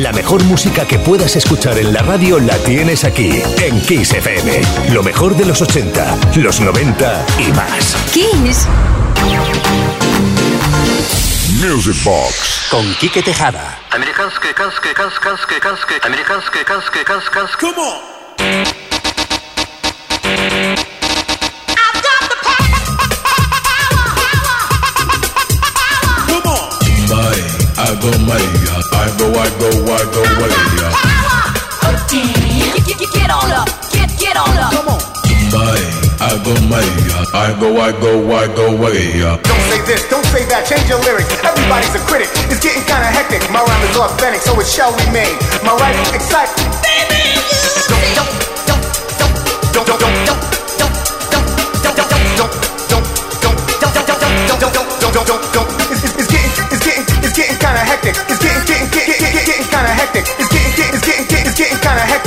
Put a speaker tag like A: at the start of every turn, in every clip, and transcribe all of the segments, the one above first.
A: La mejor música que puedas escuchar en la radio la tienes aquí, en Kiss FM. Lo mejor de los 80, los 90 y más.
B: Kiss.
A: Music Box con Quique Tejada.
C: Americanske, kanske, kanske, kanske, kanske, americanske, kanske, kanske, kanske. Come on.
D: I got money. gotta go away. Yeah. Power, oh damn,
B: get, get, get on up, get get on up. Come on.
D: Bye. I go my, I go, I go, I go way.
E: Don't say this, don't say that, change your lyrics. Everybody's a critic, it's getting kinda hectic. My rhyme is authentic, so it shall remain. My right excited. Baby, you don't, don't, don't, don't, don't, don't, don't. It's getting, it's getting, it's getting kinda hectic.
D: It's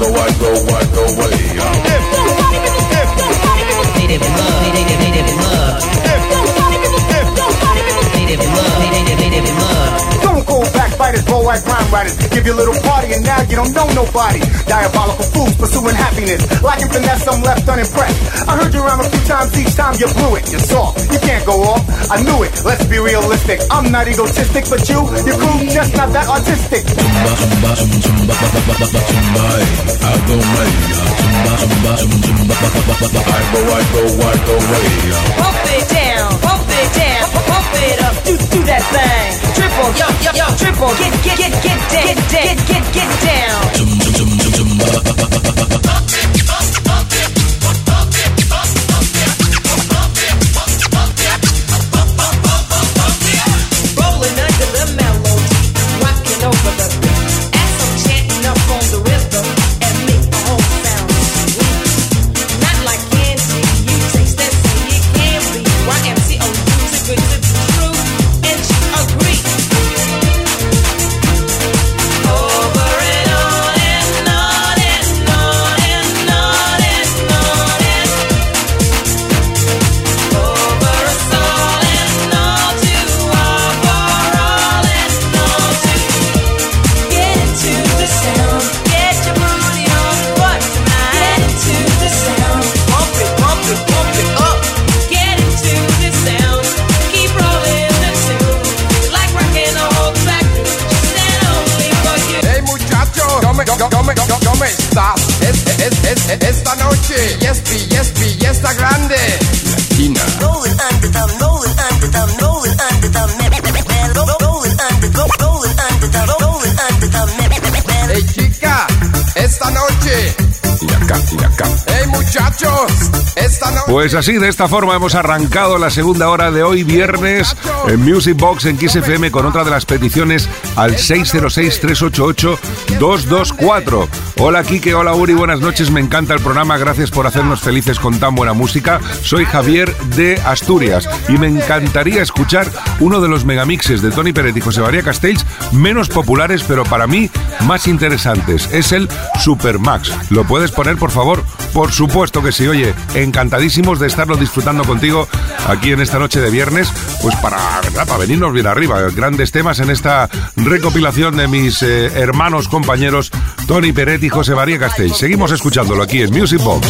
D: go, I go, I go way. Native love, native love.
E: Boy, like writers. Give you a little party and now you don't know nobody. Diabolical fools pursuing happiness. Lacking finesse, I'm left unimpressed. I heard you rhyme a few times, each time you blew it. You're soft, you can't go off. I knew it, let's be realistic. I'm not egotistic, but you, your crew, just not that artistic. I
D: go, I go, I go,
B: Pump it down, pump it down, pump it up, do, that thing. Triple, yo, yo, yo, triple, get, get, get, get down, get, get, get, get, get down.
F: Pues así, de esta forma hemos arrancado la segunda hora de hoy, viernes, en Music Box en XFM con otra de las peticiones al 606-388-224. Hola Kike, hola Uri, buenas noches, me encanta el programa, gracias por hacernos felices con tan buena música. Soy Javier de Asturias y me encantaría escuchar uno de los megamixes de Tony Peret y José María Castells menos populares, pero para mí más interesantes. Es el Super Max. ¿Lo puedes poner, por favor? Por supuesto que sí, oye, encantadísimos de estarlo disfrutando contigo aquí en esta noche de viernes, pues para, para venirnos bien arriba. Grandes temas en esta recopilación de mis eh, hermanos, compañeros Tony Peretti José María Castell. Seguimos escuchándolo aquí en Music Box.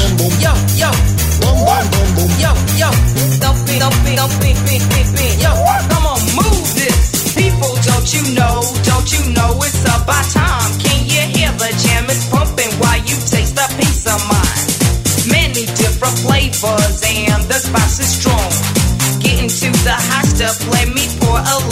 G: flavors and the spice is strong. Getting to the hot stuff, let me pour a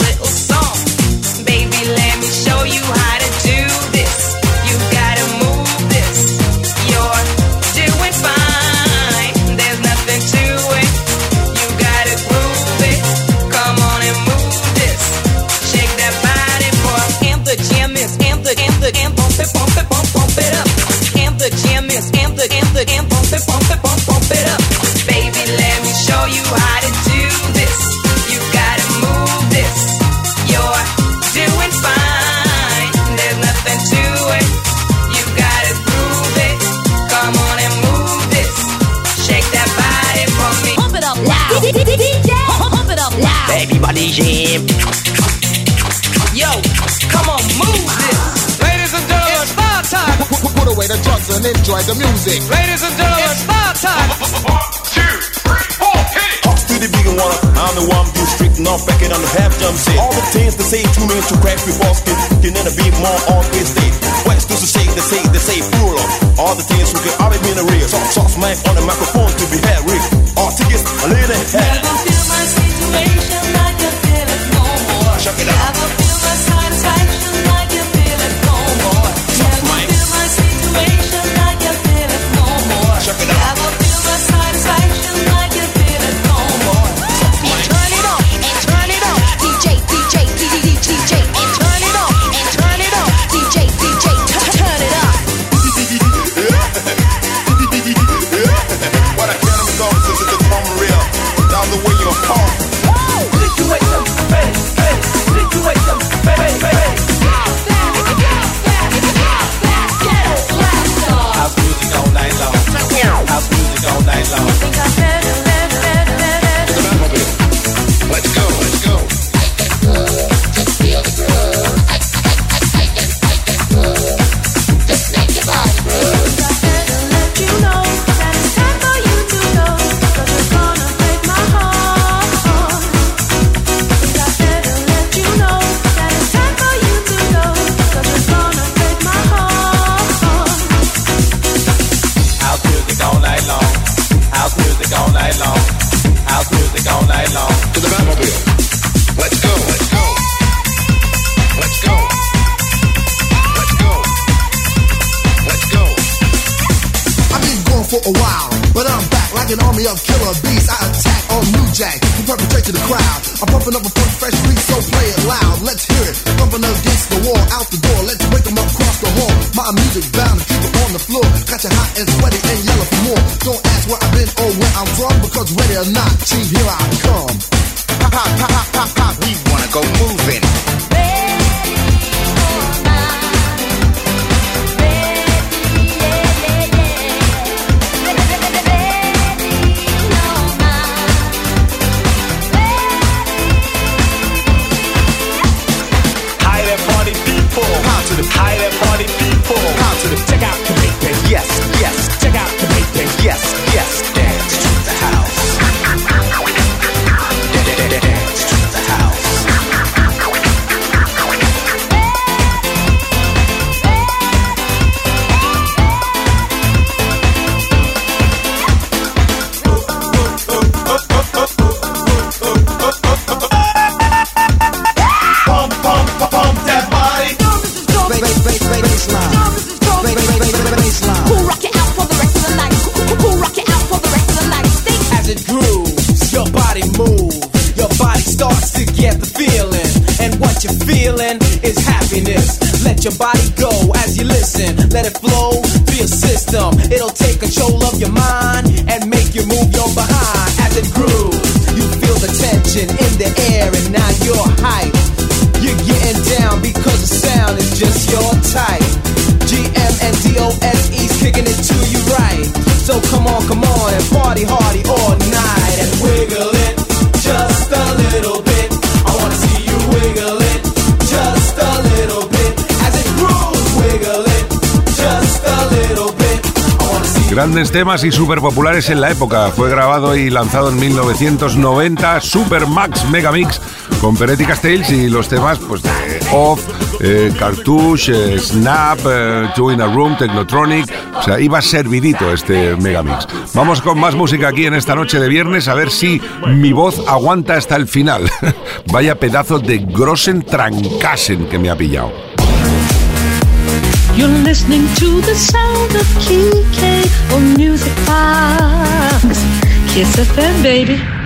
B: music. Ladies and gentlemen, it's bar time.
H: One, two, three, four, hit it. The
I: big one. I'm the one who's strict, off back it on the half jump set. All the things they say two minutes to crack before skin. Can never be more on this day. What's to say? They say, they say, fool. All the things who can already be in the real. Soft, soft mic on the microphone to be had real. Hi there, party people. Come Positive. Check out Jamaica. Yes, yes.
F: Grandes temas y súper populares en la época. Fue grabado y lanzado en 1990 Super Max Megamix con Peretti Castells y los temas pues, de Off, eh, Cartouche, eh, Snap, eh, Two in a Room, Technotronic. O sea, iba servidito este Megamix. Vamos con más música aquí en esta noche de viernes a ver si mi voz aguanta hasta el final. Vaya pedazo de Grossen Trancasen que me ha pillado.
J: You're listening to the sound of Kike on Music Box. Kiss FM, baby.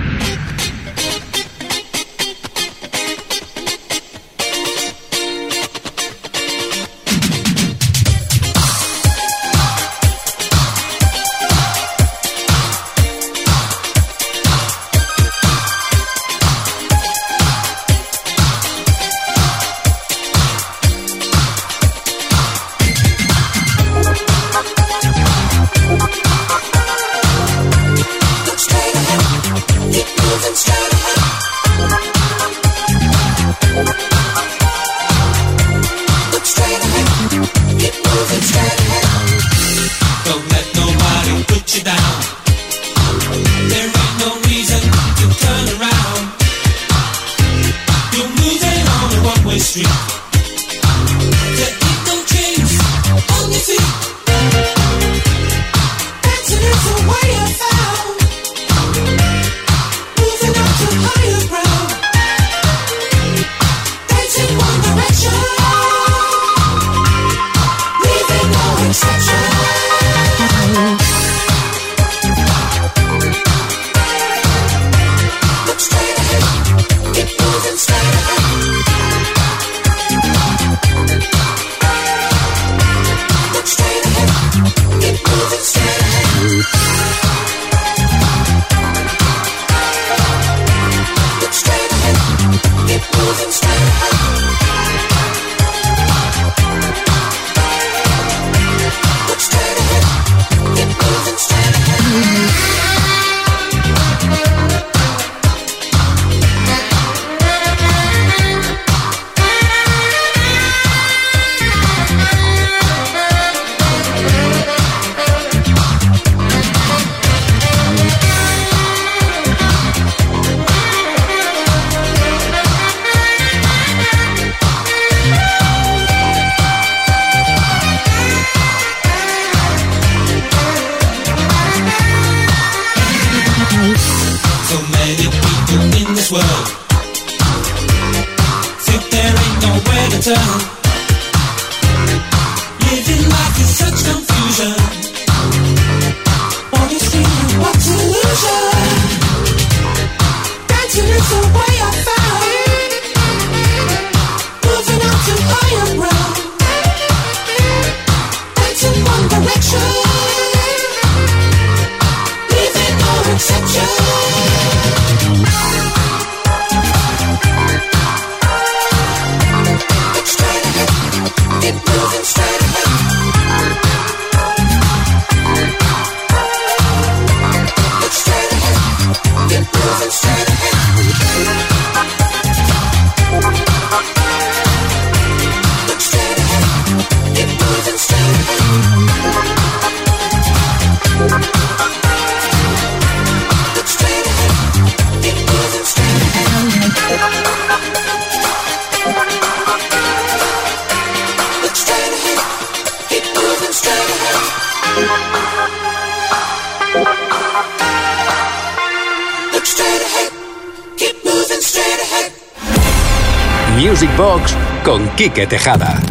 K: Quique Tejada.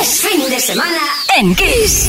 L: Es fin de semana en Kiss.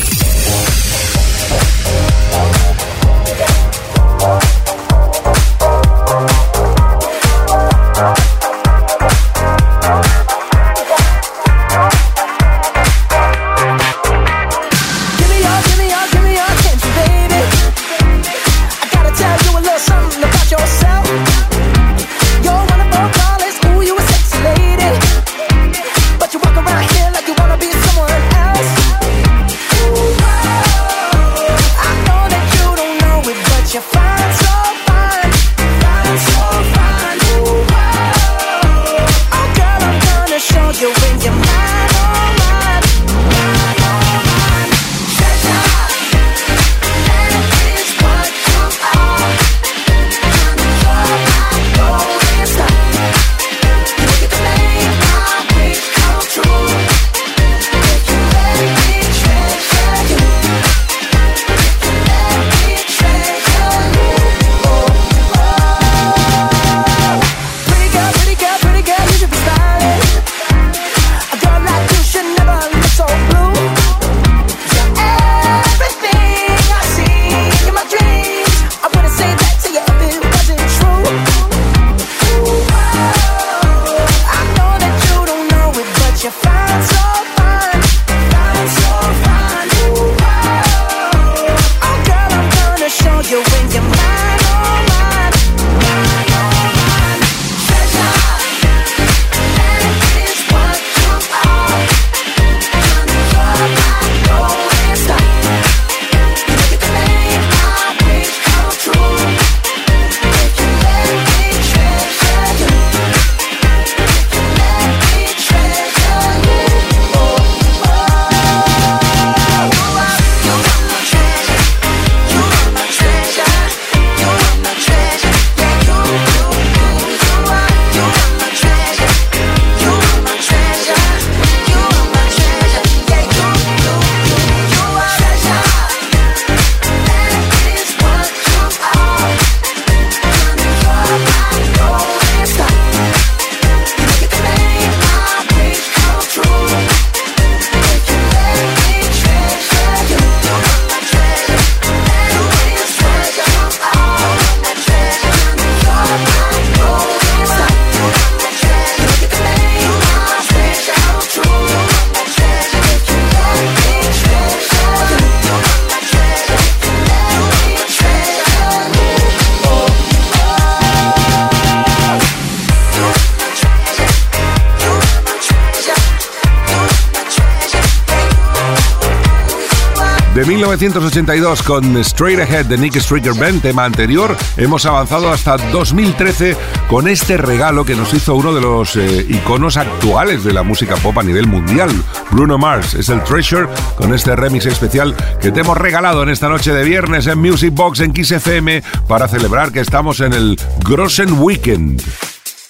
F: 1982 con Straight Ahead de Nick Stricker Band, tema anterior, hemos avanzado hasta 2013 con este regalo que nos hizo uno de los eh, iconos actuales de la música pop a nivel mundial, Bruno Mars. Es el Treasure con este remix especial que te hemos regalado en esta noche de viernes en Music Box en Kiss FM para celebrar que estamos en el Grossen Weekend.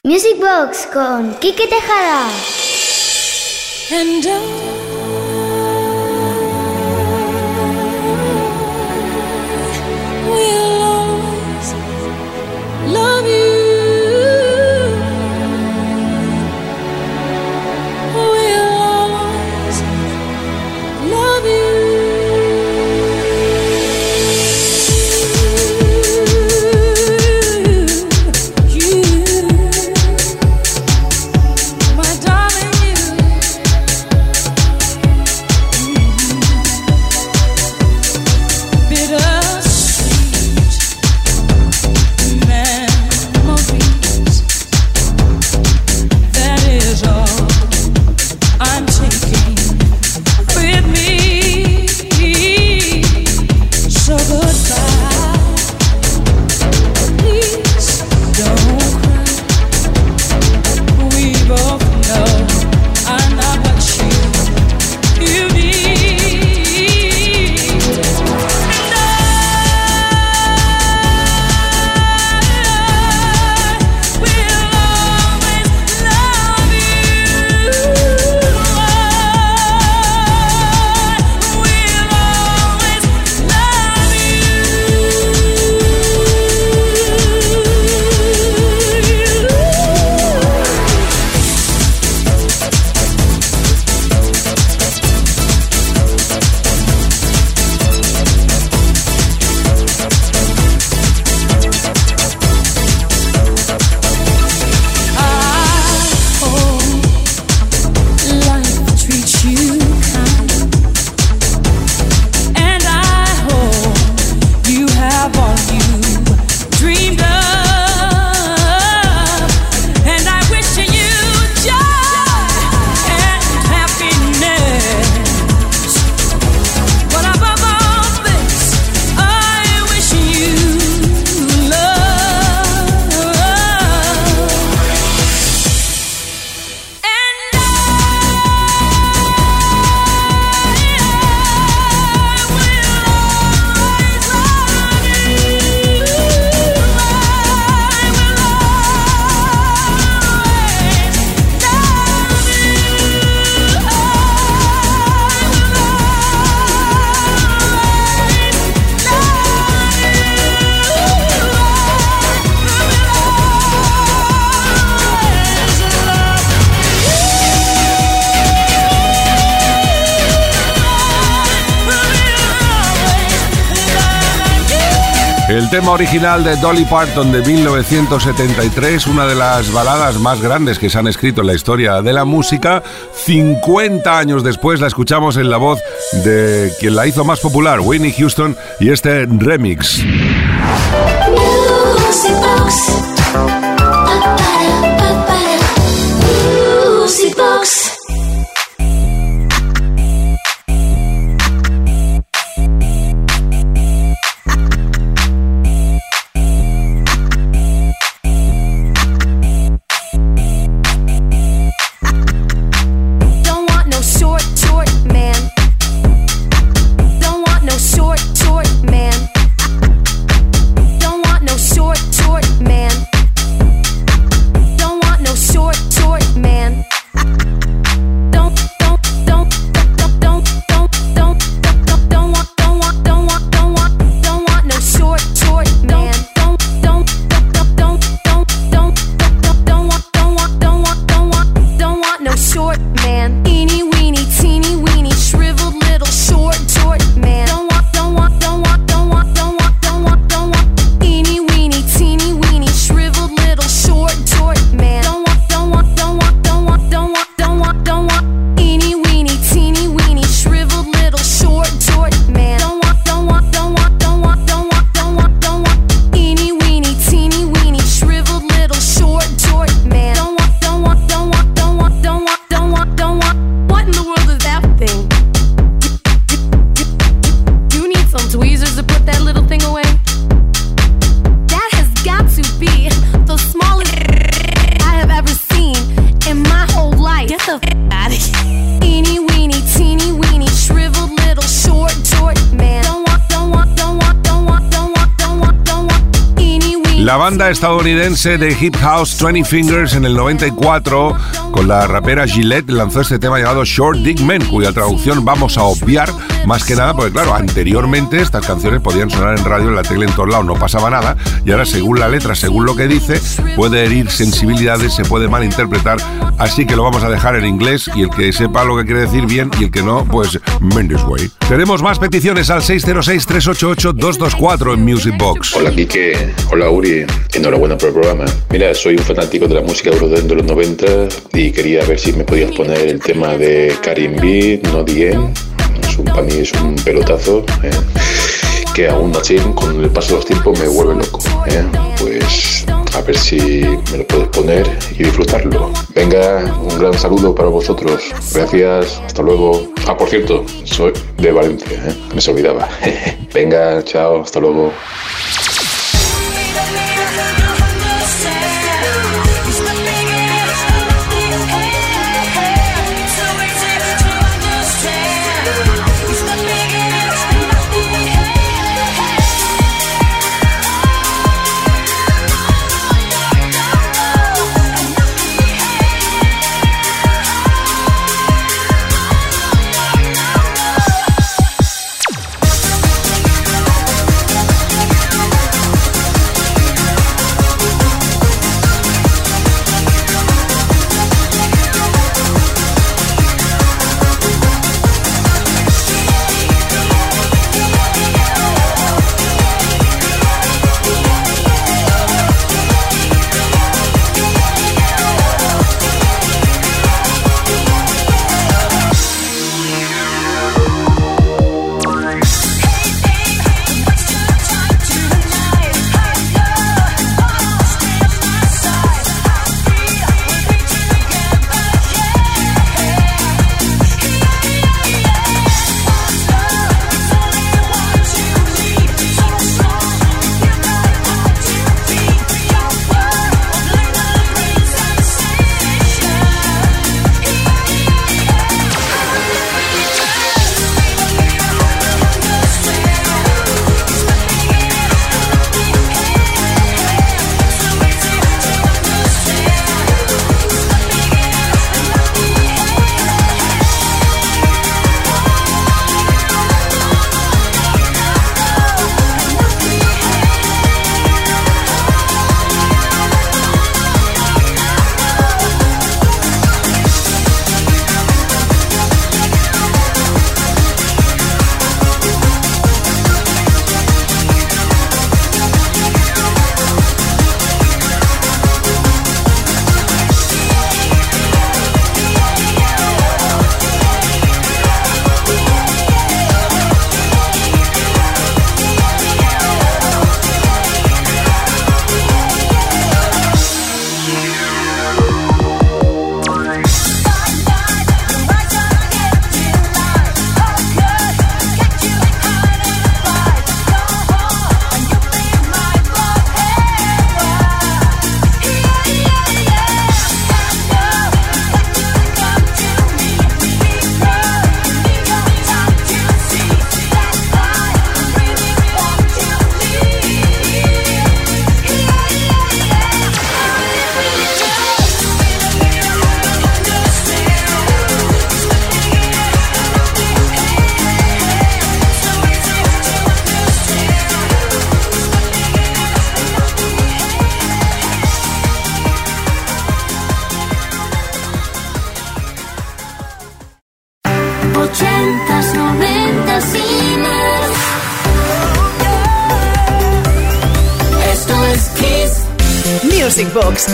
M: Music Box con Kike Tejada.
N: love you.
O: Tema original de Dolly Parton de 1973, una de las baladas más grandes que se han escrito en la historia de la música. 50 años después la escuchamos en la voz de quien la hizo más popular, Whitney Houston, y este remix. Estadounidense de hip house 20 Fingers en el 94 con la rapera Gillette lanzó este tema llamado Short Dick Men, cuya traducción vamos a obviar más que nada porque claro, anteriormente estas canciones podían sonar en radio en la tele en todos lados, no pasaba nada y ahora según la letra, según lo que dice, puede herir sensibilidades, se puede malinterpretar, así que lo vamos a dejar en inglés y el que sepa lo que quiere decir bien y el que no, pues Mendes Way. Tenemos más peticiones al 606-388-224 en Music Box.
P: Hola Quique, hola Uri, enhorabuena por el programa. Mira, soy un fanático de la música de los 90 y quería ver si me podías poner el tema de Karim B, No End. Un, para mí es un pelotazo eh, que aún así con el paso de los tiempos me vuelve loco. eh. Pues a ver si me lo puedes poner y disfrutarlo. Venga, un gran saludo para vosotros. Gracias, hasta luego. Ah, por cierto, soy de Valencia, eh, me se olvidaba. Venga, chao, hasta luego.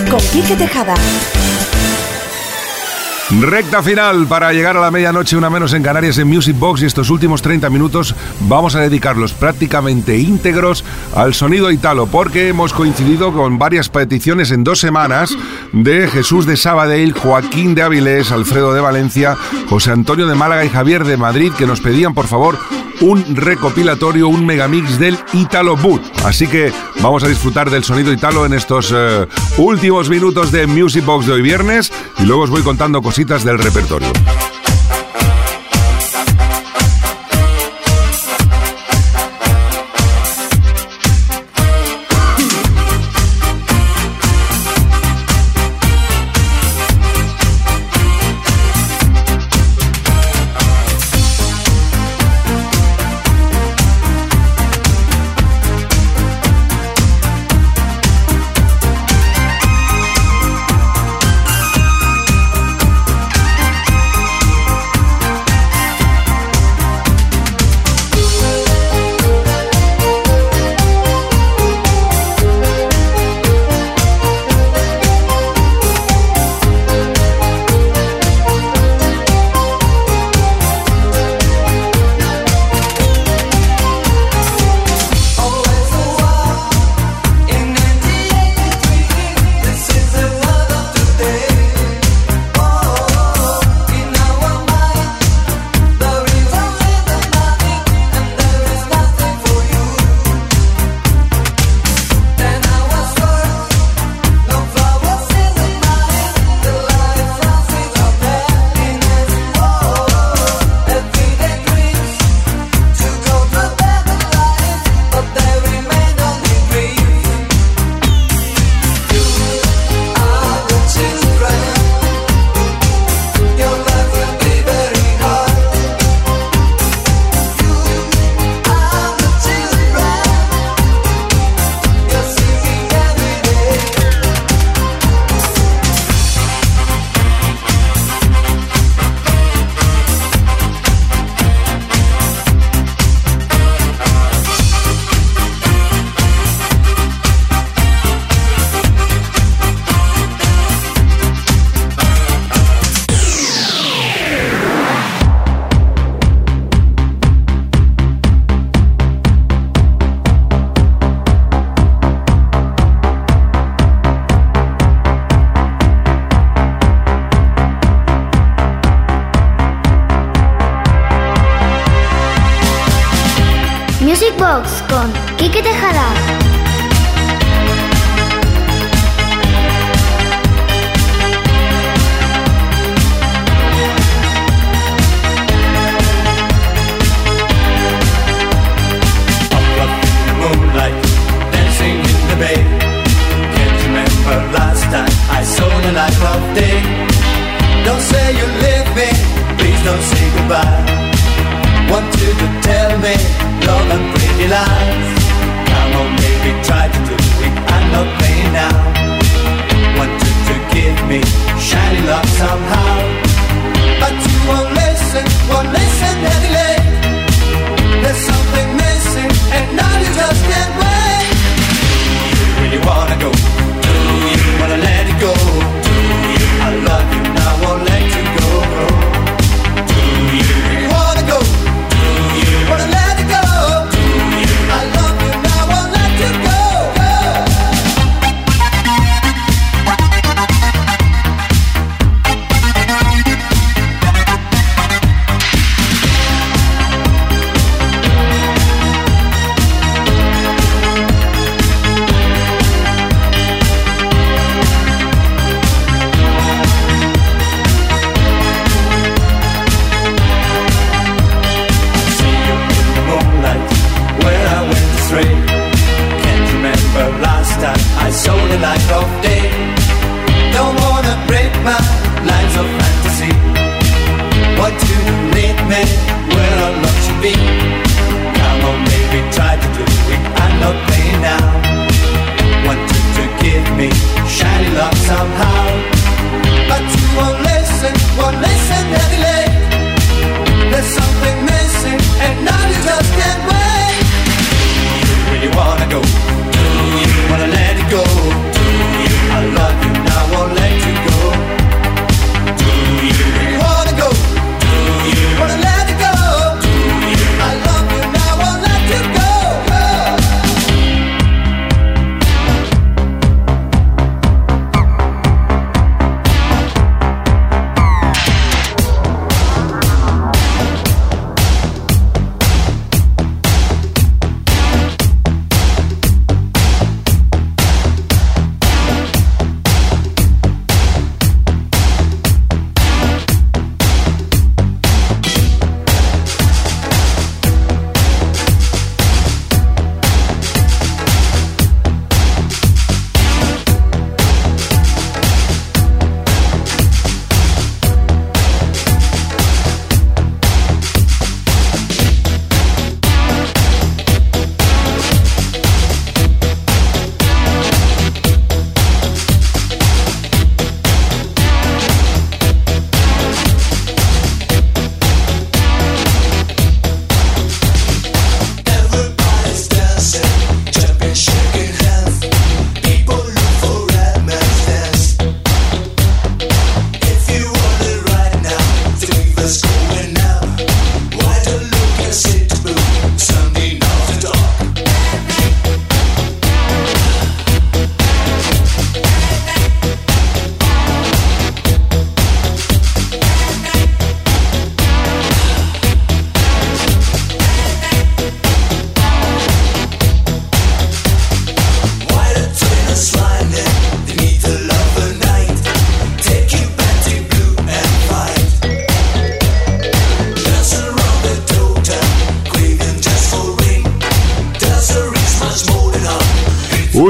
L: Con Quique Tejada.
Q: Recta final para llegar a la medianoche, una menos en Canarias en Music Box y estos últimos 30 minutos vamos a dedicarlos prácticamente íntegros al sonido italo porque hemos coincidido con varias peticiones en dos semanas de Jesús de Sabadell, Joaquín de Avilés, Alfredo de Valencia, José Antonio de Málaga y Javier de Madrid que nos pedían por favor un recopilatorio, un megamix del Italo Boot. Así que vamos a disfrutar del sonido italo en estos eh, últimos minutos de Music Box de hoy viernes y luego os voy contando cositas del repertorio.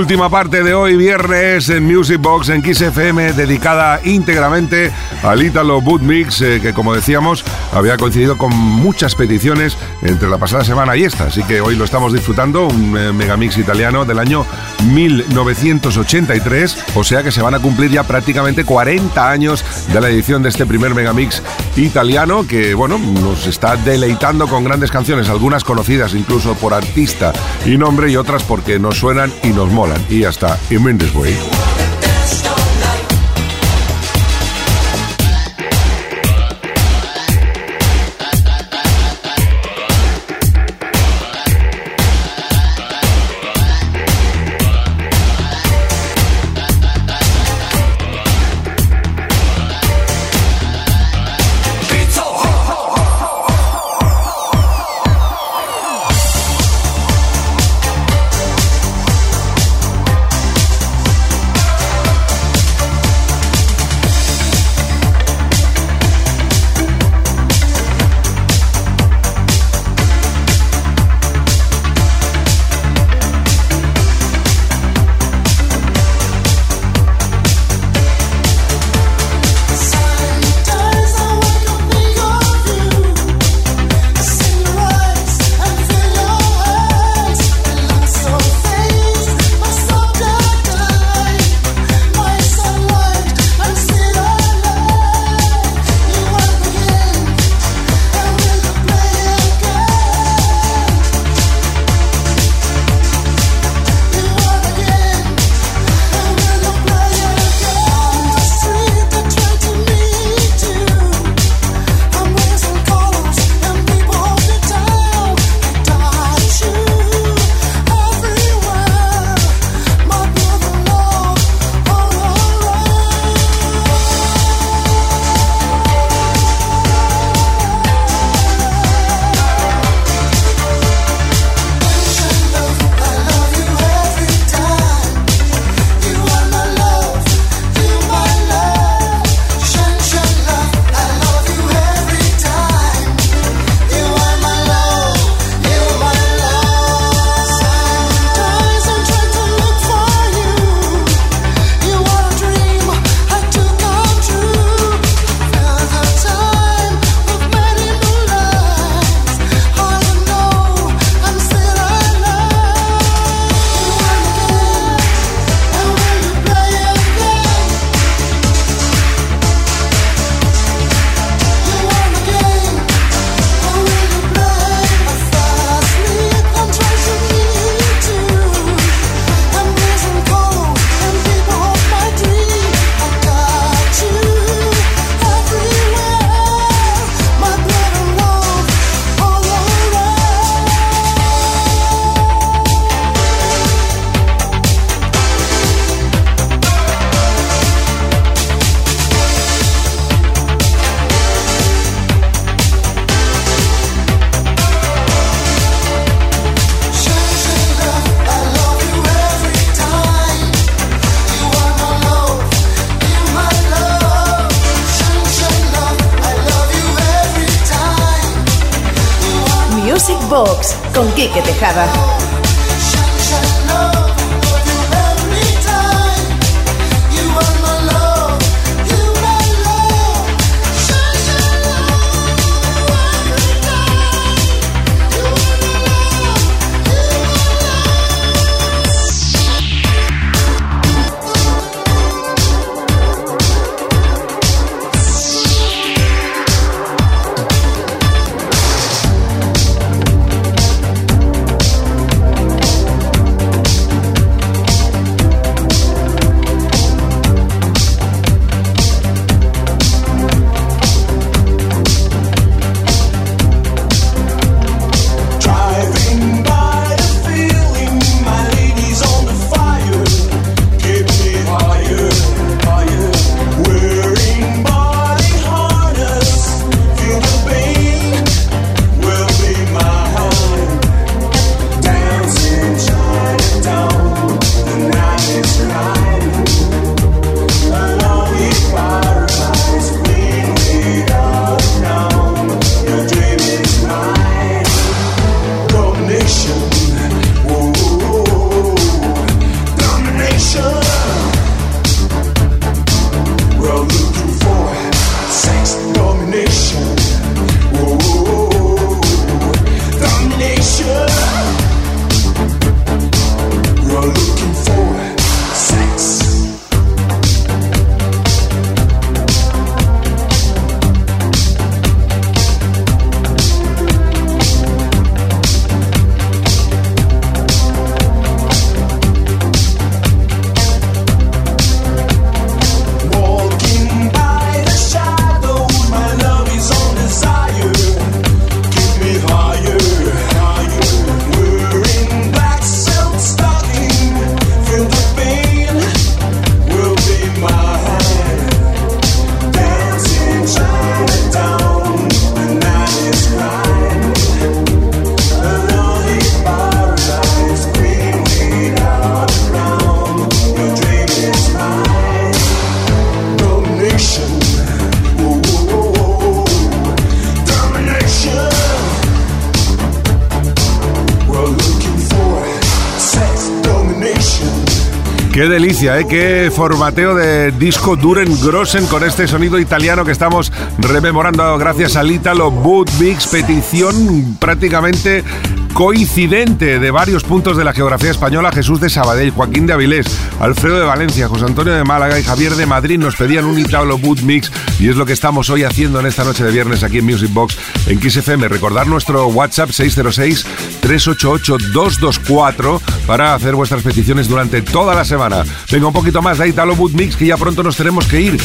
R: Última parte de hoy, viernes, en Music Box, en Kiss FM, dedicada íntegramente al Italo Boot Mix, eh, que como decíamos, había coincidido con muchas peticiones entre la pasada semana y esta. Así que hoy lo estamos disfrutando, un eh, megamix italiano del año 1983. O sea que se van a cumplir ya prácticamente 40 años de la edición de este primer megamix italiano, que bueno, nos está deleitando con grandes canciones, algunas conocidas incluso por artista y nombre, y otras porque nos suenan y nos molan. Y ya está, in this way.
L: Box con Quique Tejada.
F: ¿Eh? Qué formateo de disco Duren Grossen con este sonido italiano que estamos rememorando gracias al Italo Boot Mix, petición prácticamente coincidente de varios puntos de la geografía española, Jesús de Sabadell, Joaquín de Avilés, Alfredo de Valencia, José Antonio de Málaga y Javier de Madrid nos pedían un Italo Boot Mix y es lo que estamos hoy haciendo en esta noche de viernes aquí en Music Box en Kiss FM. Recordar nuestro WhatsApp 606-388-224 para hacer vuestras peticiones durante toda la semana. Venga, un poquito más de Italo Boot Mix que ya pronto nos tenemos que ir.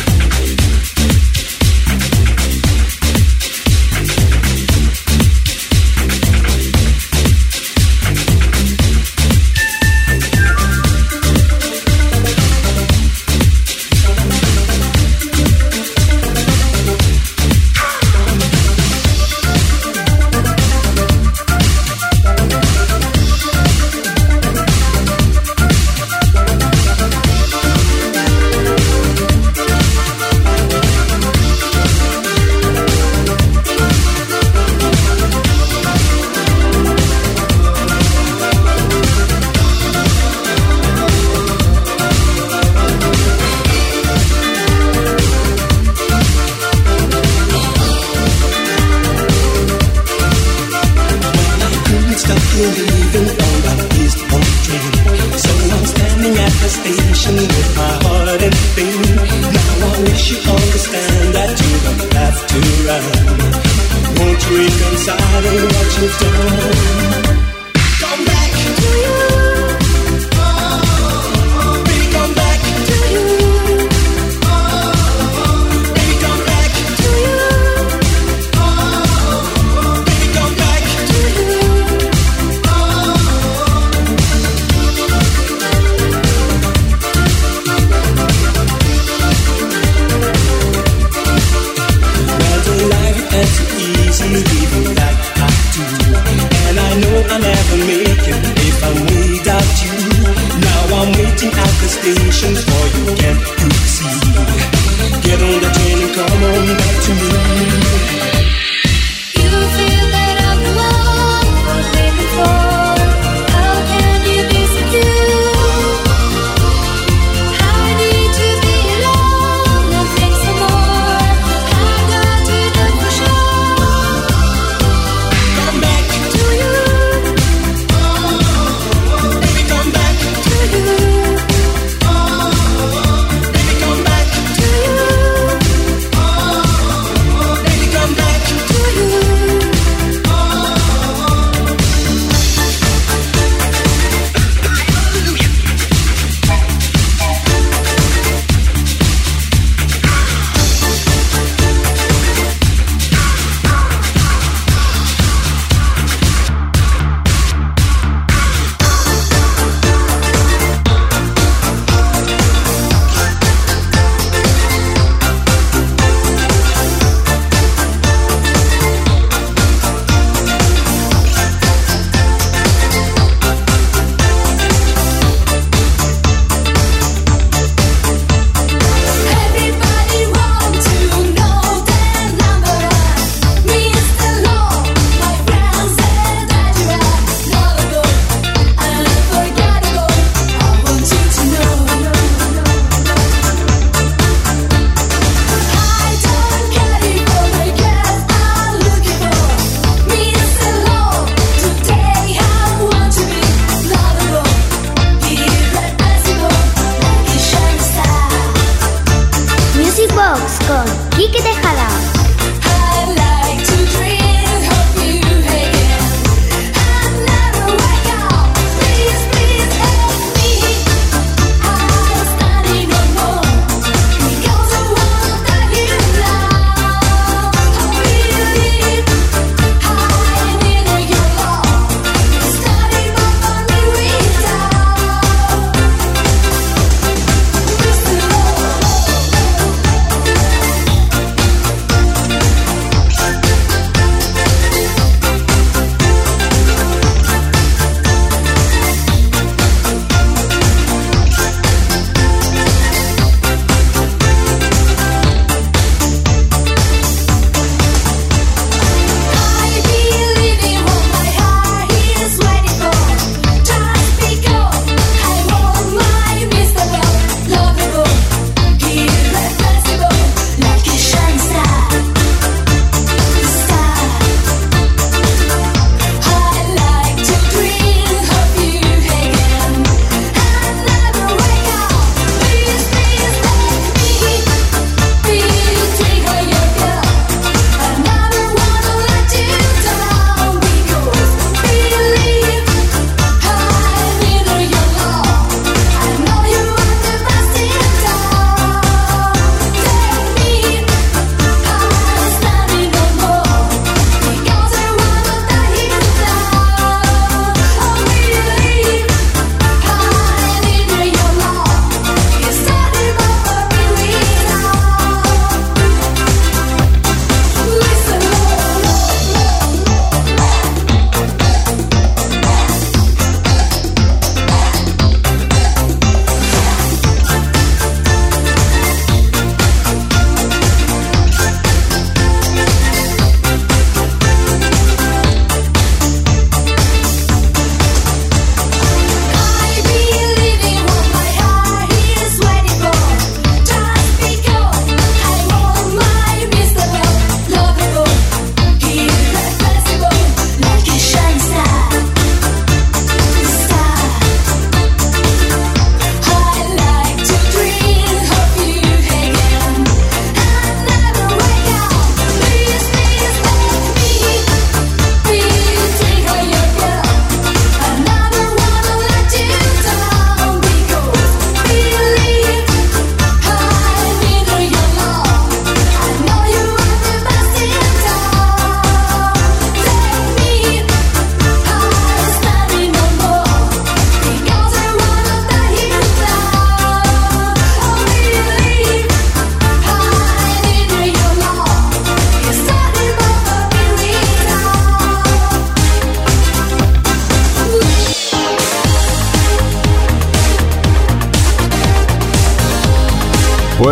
S: The station for you, can't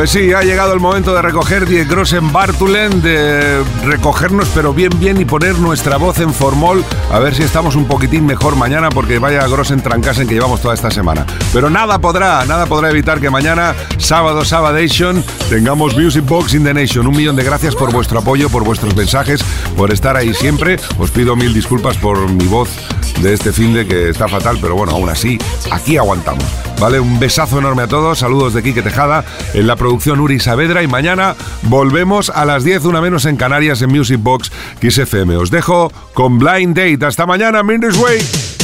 Q: Pues sí, ha llegado el momento de recoger Die Grossen Bartulen, de recogernos pero bien bien y poner nuestra voz en formol, a ver si estamos un poquitín mejor mañana porque vaya Grossen trancasen que llevamos toda esta semana. Pero nada podrá, nada podrá evitar que mañana, sábado, Sabadation, tengamos Music Box in the Nation. Un millón de gracias por vuestro apoyo, por vuestros mensajes, por estar ahí siempre. Os pido mil disculpas por mi voz de este fin de que está fatal, pero bueno, aún así, aquí aguantamos. ¿Vale? Un besazo enorme a todos, saludos de Quique Tejada, en la producción Uri Saavedra y mañana volvemos a las 10, una menos en Canarias, en Music Box Kiss FM. Os dejo con Blind Date. Hasta mañana, Mindy's Way.